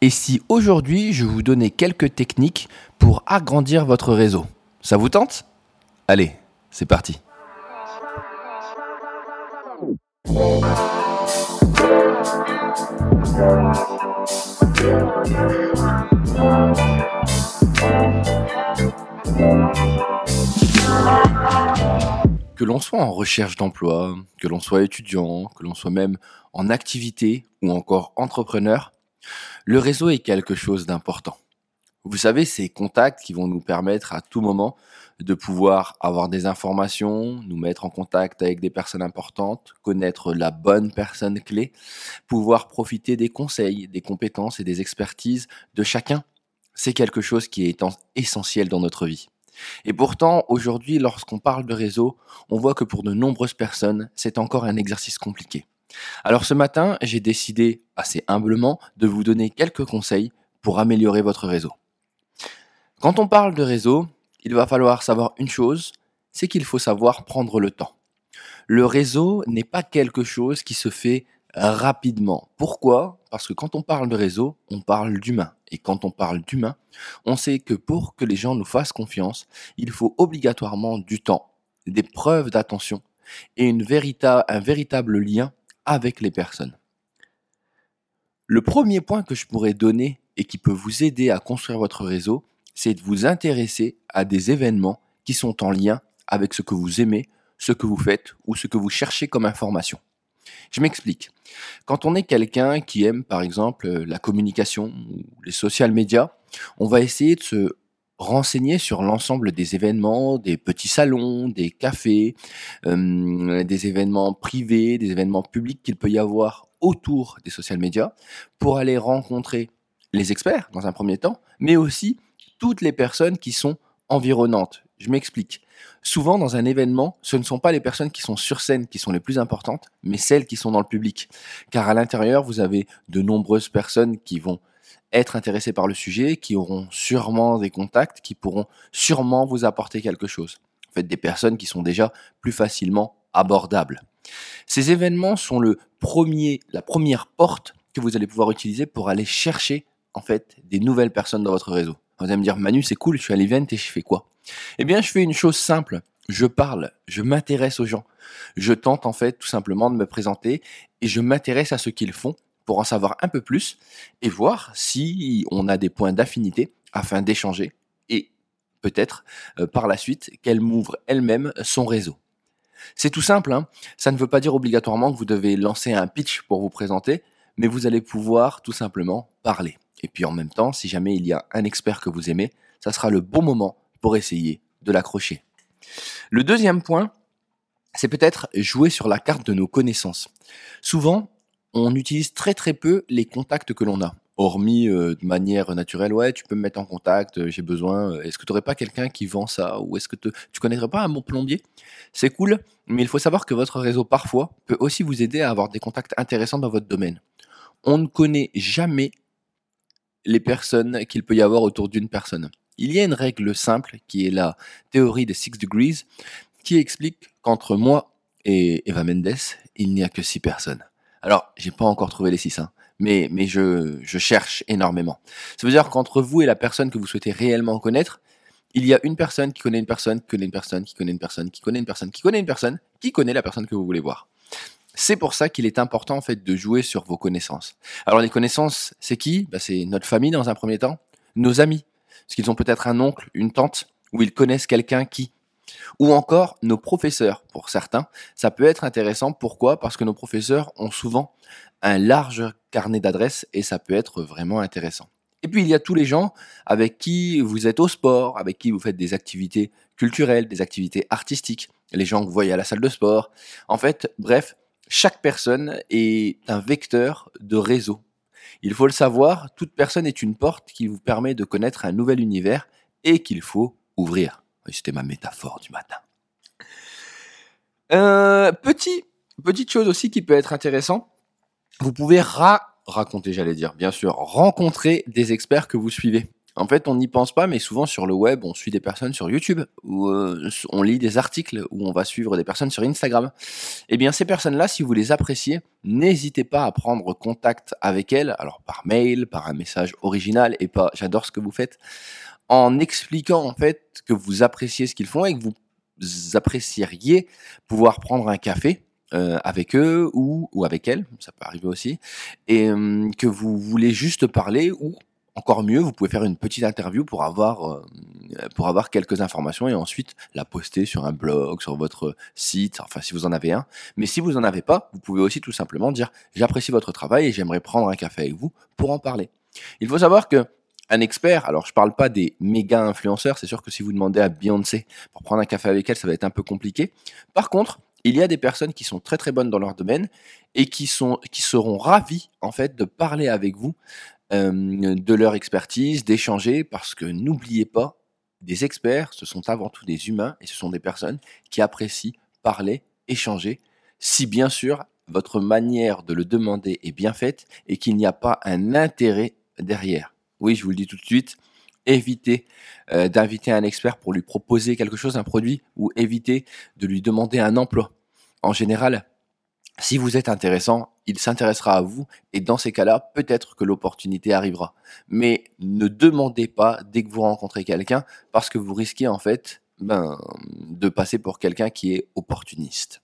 Et si aujourd'hui je vous donnais quelques techniques pour agrandir votre réseau Ça vous tente? Allez, c'est parti. Que l'on soit en recherche d'emploi, que l'on soit étudiant, que l'on soit même en activité ou encore entrepreneur, le réseau est quelque chose d'important. Vous savez, ces contacts qui vont nous permettre à tout moment de pouvoir avoir des informations, nous mettre en contact avec des personnes importantes, connaître la bonne personne clé, pouvoir profiter des conseils, des compétences et des expertises de chacun. C'est quelque chose qui est essentiel dans notre vie. Et pourtant, aujourd'hui, lorsqu'on parle de réseau, on voit que pour de nombreuses personnes, c'est encore un exercice compliqué. Alors ce matin, j'ai décidé assez humblement de vous donner quelques conseils pour améliorer votre réseau. Quand on parle de réseau, il va falloir savoir une chose, c'est qu'il faut savoir prendre le temps. Le réseau n'est pas quelque chose qui se fait rapidement. Pourquoi? Parce que quand on parle de réseau, on parle d'humain. Et quand on parle d'humain, on sait que pour que les gens nous fassent confiance, il faut obligatoirement du temps, des preuves d'attention et un véritable lien avec les personnes. Le premier point que je pourrais donner et qui peut vous aider à construire votre réseau, c'est de vous intéresser à des événements qui sont en lien avec ce que vous aimez, ce que vous faites ou ce que vous cherchez comme information. Je m'explique. Quand on est quelqu'un qui aime par exemple la communication ou les social médias, on va essayer de se renseigner sur l'ensemble des événements, des petits salons, des cafés, euh, des événements privés, des événements publics qu'il peut y avoir autour des social médias pour aller rencontrer les experts dans un premier temps, mais aussi toutes les personnes qui sont environnantes. Je m'explique. Souvent, dans un événement, ce ne sont pas les personnes qui sont sur scène qui sont les plus importantes, mais celles qui sont dans le public. Car à l'intérieur, vous avez de nombreuses personnes qui vont être intéressées par le sujet, qui auront sûrement des contacts, qui pourront sûrement vous apporter quelque chose. En fait, des personnes qui sont déjà plus facilement abordables. Ces événements sont le premier, la première porte que vous allez pouvoir utiliser pour aller chercher en fait des nouvelles personnes dans votre réseau. Vous allez me dire Manu, c'est cool, je suis à l'event et je fais quoi? Eh bien, je fais une chose simple. Je parle, je m'intéresse aux gens. Je tente en fait tout simplement de me présenter et je m'intéresse à ce qu'ils font pour en savoir un peu plus et voir si on a des points d'affinité afin d'échanger et peut-être euh, par la suite qu'elle m'ouvre elle-même son réseau. C'est tout simple, hein ça ne veut pas dire obligatoirement que vous devez lancer un pitch pour vous présenter, mais vous allez pouvoir tout simplement parler. Et puis en même temps, si jamais il y a un expert que vous aimez, ça sera le bon moment pour essayer de l'accrocher. Le deuxième point, c'est peut-être jouer sur la carte de nos connaissances. Souvent, on utilise très très peu les contacts que l'on a. Hormis euh, de manière naturelle, ouais, tu peux me mettre en contact, euh, j'ai besoin. Euh, est-ce que tu n'aurais pas quelqu'un qui vend ça? Ou est-ce que tu connaîtrais pas un bon plombier? C'est cool, mais il faut savoir que votre réseau, parfois, peut aussi vous aider à avoir des contacts intéressants dans votre domaine. On ne connaît jamais les personnes qu'il peut y avoir autour d'une personne. Il y a une règle simple qui est la théorie des Six Degrees qui explique qu'entre moi et Eva Mendes, il n'y a que six personnes. Alors, j'ai pas encore trouvé les six, hein, mais, mais je, je cherche énormément. Ça veut dire qu'entre vous et la personne que vous souhaitez réellement connaître, il y a une personne qui connaît une personne, qui connaît une personne, qui connaît une personne, qui connaît une personne, qui connaît une personne, qui connaît la personne que vous voulez voir. C'est pour ça qu'il est important en fait de jouer sur vos connaissances. Alors les connaissances, c'est qui? Bah, C'est notre famille dans un premier temps, nos amis, parce qu'ils ont peut-être un oncle, une tante, ou ils connaissent quelqu'un qui. Ou encore nos professeurs, pour certains. Ça peut être intéressant. Pourquoi? Parce que nos professeurs ont souvent un large carnet d'adresses et ça peut être vraiment intéressant. Et puis il y a tous les gens avec qui vous êtes au sport, avec qui vous faites des activités culturelles, des activités artistiques, les gens que vous voyez à la salle de sport. En fait, bref, chaque personne est un vecteur de réseau. Il faut le savoir, toute personne est une porte qui vous permet de connaître un nouvel univers et qu'il faut ouvrir. C'était ma métaphore du matin. Euh, petit, petite chose aussi qui peut être intéressant, vous pouvez raconter, j'allais dire, bien sûr, rencontrer des experts que vous suivez. En fait, on n'y pense pas, mais souvent sur le web, on suit des personnes sur YouTube, ou euh, on lit des articles, ou on va suivre des personnes sur Instagram. Eh bien, ces personnes-là, si vous les appréciez, n'hésitez pas à prendre contact avec elles, alors par mail, par un message original, et pas j'adore ce que vous faites, en expliquant en fait que vous appréciez ce qu'ils font et que vous apprécieriez pouvoir prendre un café euh, avec eux ou, ou avec elles, ça peut arriver aussi, et euh, que vous voulez juste parler ou encore mieux, vous pouvez faire une petite interview pour avoir, euh, pour avoir quelques informations et ensuite la poster sur un blog, sur votre site, enfin si vous en avez un. Mais si vous en avez pas, vous pouvez aussi tout simplement dire j'apprécie votre travail et j'aimerais prendre un café avec vous pour en parler. Il faut savoir que un expert, alors je parle pas des méga influenceurs, c'est sûr que si vous demandez à Beyoncé pour prendre un café avec elle, ça va être un peu compliqué. Par contre, il y a des personnes qui sont très très bonnes dans leur domaine et qui sont qui seront ravis en fait de parler avec vous euh, de leur expertise, d'échanger parce que n'oubliez pas, des experts, ce sont avant tout des humains et ce sont des personnes qui apprécient parler, échanger, si bien sûr votre manière de le demander est bien faite et qu'il n'y a pas un intérêt derrière. Oui, je vous le dis tout de suite, évitez euh, d'inviter un expert pour lui proposer quelque chose, un produit, ou évitez de lui demander un emploi. En général, si vous êtes intéressant, il s'intéressera à vous et dans ces cas-là, peut-être que l'opportunité arrivera. Mais ne demandez pas dès que vous rencontrez quelqu'un parce que vous risquez en fait ben, de passer pour quelqu'un qui est opportuniste.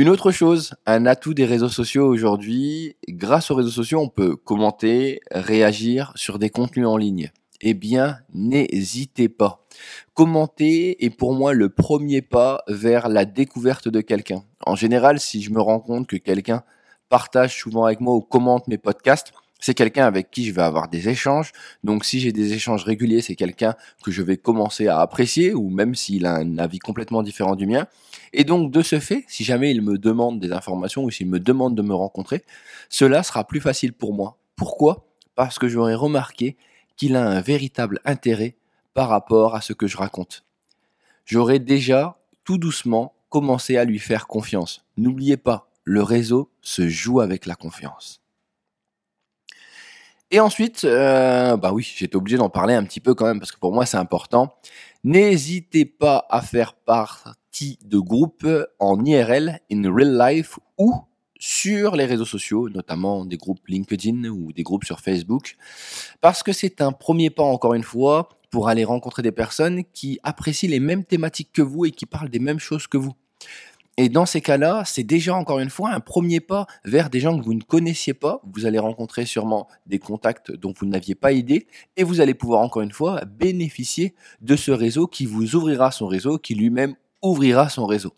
Une autre chose, un atout des réseaux sociaux aujourd'hui, grâce aux réseaux sociaux, on peut commenter, réagir sur des contenus en ligne. Eh bien, n'hésitez pas. Commenter est pour moi le premier pas vers la découverte de quelqu'un. En général, si je me rends compte que quelqu'un partage souvent avec moi ou commente mes podcasts, c'est quelqu'un avec qui je vais avoir des échanges. Donc si j'ai des échanges réguliers, c'est quelqu'un que je vais commencer à apprécier, ou même s'il a un avis complètement différent du mien. Et donc de ce fait, si jamais il me demande des informations ou s'il me demande de me rencontrer, cela sera plus facile pour moi. Pourquoi? Parce que j'aurai remarqué qu'il a un véritable intérêt par rapport à ce que je raconte. J'aurai déjà, tout doucement, commencé à lui faire confiance. N'oubliez pas, le réseau se joue avec la confiance. Et ensuite, euh, bah oui, j'étais obligé d'en parler un petit peu quand même parce que pour moi c'est important. N'hésitez pas à faire partie de groupes en IRL, in real life ou sur les réseaux sociaux, notamment des groupes LinkedIn ou des groupes sur Facebook, parce que c'est un premier pas encore une fois pour aller rencontrer des personnes qui apprécient les mêmes thématiques que vous et qui parlent des mêmes choses que vous. Et dans ces cas-là, c'est déjà encore une fois un premier pas vers des gens que vous ne connaissiez pas. Vous allez rencontrer sûrement des contacts dont vous n'aviez pas idée et vous allez pouvoir encore une fois bénéficier de ce réseau qui vous ouvrira son réseau, qui lui-même ouvrira son réseau.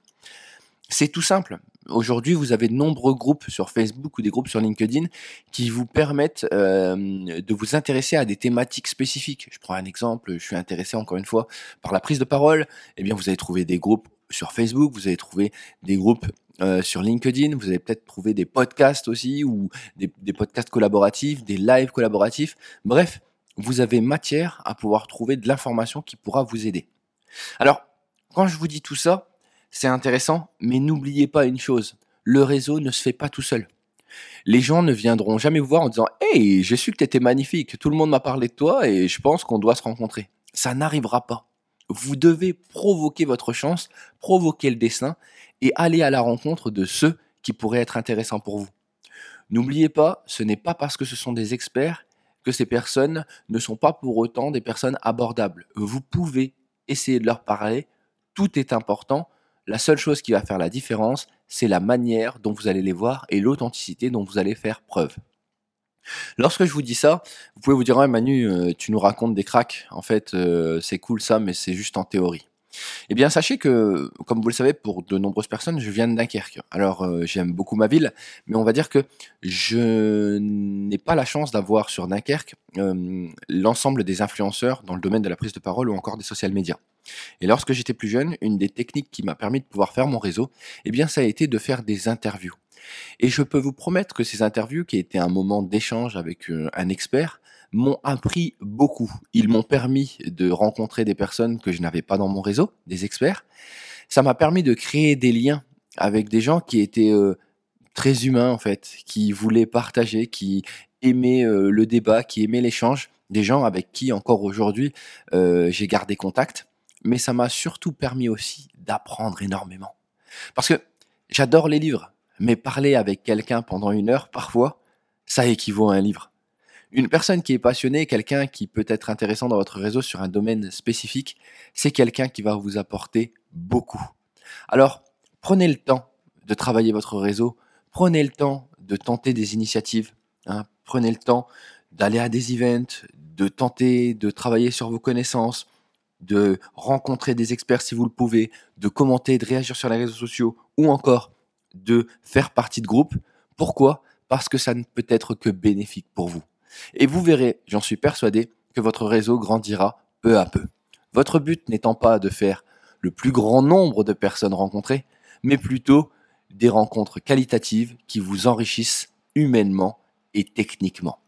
C'est tout simple. Aujourd'hui, vous avez de nombreux groupes sur Facebook ou des groupes sur LinkedIn qui vous permettent euh, de vous intéresser à des thématiques spécifiques. Je prends un exemple, je suis intéressé encore une fois par la prise de parole. Eh bien, vous allez trouver des groupes sur Facebook, vous allez trouver des groupes euh, sur LinkedIn, vous allez peut-être trouver des podcasts aussi ou des, des, podcasts collaboratifs, des lives collaboratifs. Bref, vous avez matière à pouvoir trouver de l'information qui pourra vous aider. Alors, quand je vous dis tout ça, c'est intéressant, mais n'oubliez pas une chose, le réseau ne se fait pas tout seul. Les gens ne viendront jamais vous voir en disant Hey, j'ai su que tu étais magnifique, tout le monde m'a parlé de toi et je pense qu'on doit se rencontrer. Ça n'arrivera pas. Vous devez provoquer votre chance, provoquer le dessin et aller à la rencontre de ceux qui pourraient être intéressants pour vous. N'oubliez pas, ce n'est pas parce que ce sont des experts que ces personnes ne sont pas pour autant des personnes abordables. Vous pouvez essayer de leur parler, tout est important. La seule chose qui va faire la différence, c'est la manière dont vous allez les voir et l'authenticité dont vous allez faire preuve. Lorsque je vous dis ça, vous pouvez vous dire, ouais, Manu, euh, tu nous racontes des cracks. En fait, euh, c'est cool ça, mais c'est juste en théorie. Eh bien, sachez que, comme vous le savez, pour de nombreuses personnes, je viens de Dunkerque. Alors, euh, j'aime beaucoup ma ville, mais on va dire que je n'ai pas la chance d'avoir sur Dunkerque l'ensemble des influenceurs dans le domaine de la prise de parole ou encore des social médias. Et lorsque j'étais plus jeune, une des techniques qui m'a permis de pouvoir faire mon réseau, eh bien, ça a été de faire des interviews. Et je peux vous promettre que ces interviews, qui étaient un moment d'échange avec euh, un expert, m'ont appris beaucoup. Ils m'ont permis de rencontrer des personnes que je n'avais pas dans mon réseau, des experts. Ça m'a permis de créer des liens avec des gens qui étaient euh, très humains en fait, qui voulaient partager, qui aimaient euh, le débat, qui aimaient l'échange, des gens avec qui encore aujourd'hui j'ai gardé contact, mais ça m'a surtout permis aussi d'apprendre énormément. Parce que j'adore les livres, mais parler avec quelqu'un pendant une heure, parfois, ça équivaut à un livre. Une personne qui est passionnée, quelqu'un qui peut être intéressant dans votre réseau sur un domaine spécifique, c'est quelqu'un qui va vous apporter beaucoup. Alors, prenez le temps de travailler votre réseau, prenez le temps de tenter des initiatives, hein. prenez le temps d'aller à des events, de tenter de travailler sur vos connaissances, de rencontrer des experts si vous le pouvez, de commenter, de réagir sur les réseaux sociaux ou encore de faire partie de groupes. Pourquoi? Parce que ça ne peut être que bénéfique pour vous. Et vous verrez, j'en suis persuadé, que votre réseau grandira peu à peu. Votre but n'étant pas de faire le plus grand nombre de personnes rencontrées, mais plutôt des rencontres qualitatives qui vous enrichissent humainement et techniquement.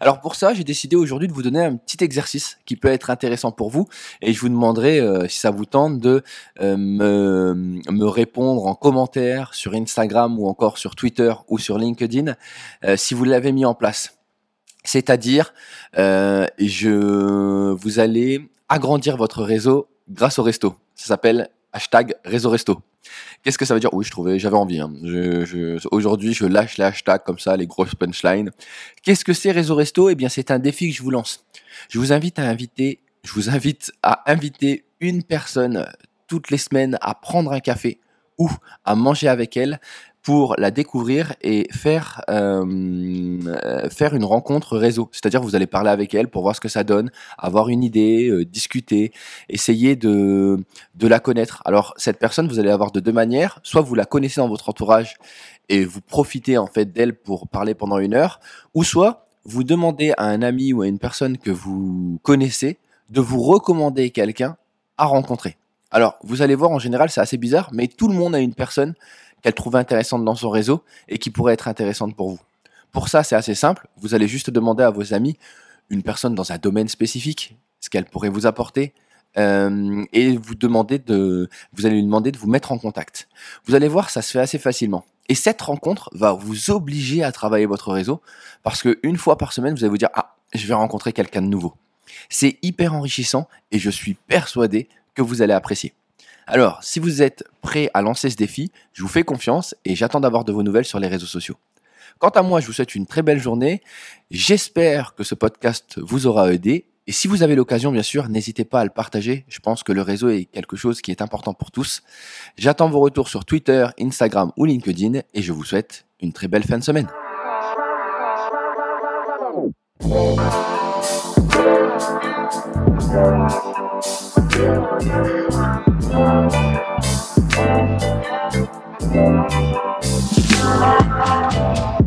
Alors pour ça, j'ai décidé aujourd'hui de vous donner un petit exercice qui peut être intéressant pour vous et je vous demanderai euh, si ça vous tente de euh, me, répondre en commentaire sur Instagram ou encore sur Twitter ou sur LinkedIn euh, si vous l'avez mis en place. C'est-à-dire, je, vous allez agrandir votre réseau grâce au resto. Ça s'appelle hashtag réseau resto. Qu'est-ce que ça veut dire? Oui, je trouvais, j'avais envie. Hein. Aujourd'hui, je lâche les hashtags comme ça, les grosses punchlines. Qu'est-ce que c'est Réseau Resto? Eh bien, c'est un défi que je vous lance. Je vous invite à inviter, je vous invite à inviter une personne toutes les semaines à prendre un café ou à manger avec elle pour la découvrir et faire, euh, faire une rencontre réseau. C'est-à-dire vous allez parler avec elle pour voir ce que ça donne, avoir une idée, euh, discuter, essayer de, de la connaître. Alors cette personne, vous allez avoir de deux manières. Soit vous la connaissez dans votre entourage et vous profitez en fait d'elle pour parler pendant une heure, ou soit vous demandez à un ami ou à une personne que vous connaissez de vous recommander quelqu'un à rencontrer. Alors, vous allez voir, en général, c'est assez bizarre, mais tout le monde a une personne qu'elle trouve intéressante dans son réseau et qui pourrait être intéressante pour vous. Pour ça, c'est assez simple. Vous allez juste demander à vos amis une personne dans un domaine spécifique, ce qu'elle pourrait vous apporter, euh, et vous demander de, vous allez lui demander de vous mettre en contact. Vous allez voir, ça se fait assez facilement. Et cette rencontre va vous obliger à travailler votre réseau parce que une fois par semaine, vous allez vous dire ah, je vais rencontrer quelqu'un de nouveau. C'est hyper enrichissant et je suis persuadé que vous allez apprécier. Alors, si vous êtes prêt à lancer ce défi, je vous fais confiance et j'attends d'avoir de vos nouvelles sur les réseaux sociaux. Quant à moi, je vous souhaite une très belle journée. J'espère que ce podcast vous aura aidé. Et si vous avez l'occasion, bien sûr, n'hésitez pas à le partager. Je pense que le réseau est quelque chose qui est important pour tous. J'attends vos retours sur Twitter, Instagram ou LinkedIn et je vous souhaite une très belle fin de semaine. Thank you.